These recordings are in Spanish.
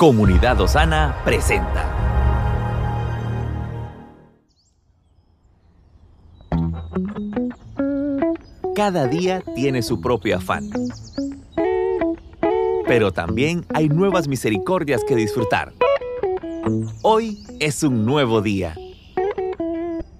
Comunidad Osana presenta. Cada día tiene su propio afán. Pero también hay nuevas misericordias que disfrutar. Hoy es un nuevo día.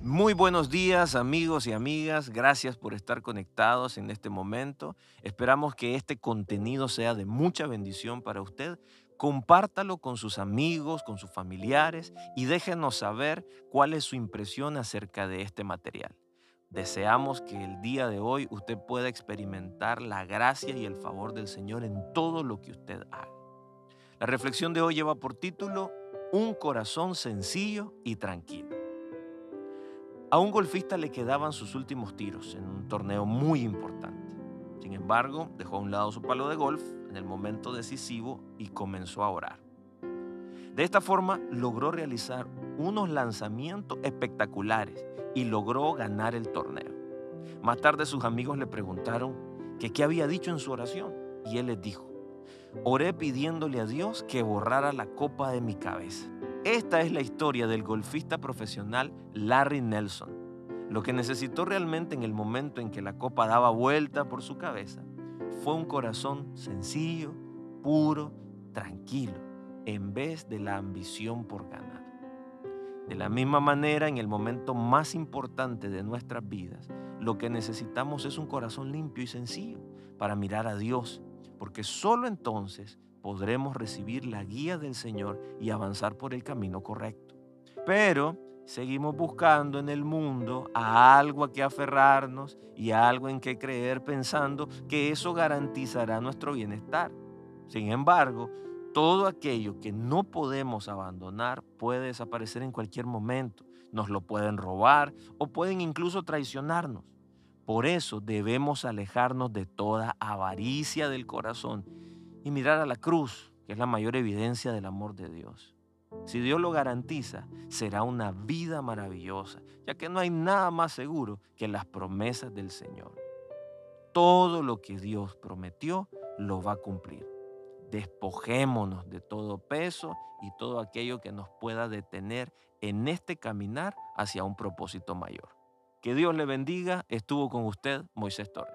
Muy buenos días amigos y amigas, gracias por estar conectados en este momento. Esperamos que este contenido sea de mucha bendición para usted. Compártalo con sus amigos, con sus familiares y déjenos saber cuál es su impresión acerca de este material. Deseamos que el día de hoy usted pueda experimentar la gracia y el favor del Señor en todo lo que usted haga. La reflexión de hoy lleva por título Un corazón sencillo y tranquilo. A un golfista le quedaban sus últimos tiros en un torneo muy importante. Sin embargo, dejó a un lado su palo de golf en el momento decisivo y comenzó a orar. De esta forma logró realizar unos lanzamientos espectaculares y logró ganar el torneo. Más tarde sus amigos le preguntaron qué había dicho en su oración y él les dijo, oré pidiéndole a Dios que borrara la copa de mi cabeza. Esta es la historia del golfista profesional Larry Nelson. Lo que necesitó realmente en el momento en que la copa daba vuelta por su cabeza fue un corazón sencillo, puro, tranquilo, en vez de la ambición por ganar. De la misma manera, en el momento más importante de nuestras vidas, lo que necesitamos es un corazón limpio y sencillo para mirar a Dios, porque solo entonces podremos recibir la guía del Señor y avanzar por el camino correcto. Pero seguimos buscando en el mundo a algo a que aferrarnos y algo en que creer pensando que eso garantizará nuestro bienestar. Sin embargo, todo aquello que no podemos abandonar puede desaparecer en cualquier momento. Nos lo pueden robar o pueden incluso traicionarnos. Por eso debemos alejarnos de toda avaricia del corazón y mirar a la cruz, que es la mayor evidencia del amor de Dios. Si Dios lo garantiza, será una vida maravillosa, ya que no hay nada más seguro que las promesas del Señor. Todo lo que Dios prometió lo va a cumplir. Despojémonos de todo peso y todo aquello que nos pueda detener en este caminar hacia un propósito mayor. Que Dios le bendiga. Estuvo con usted Moisés Torres.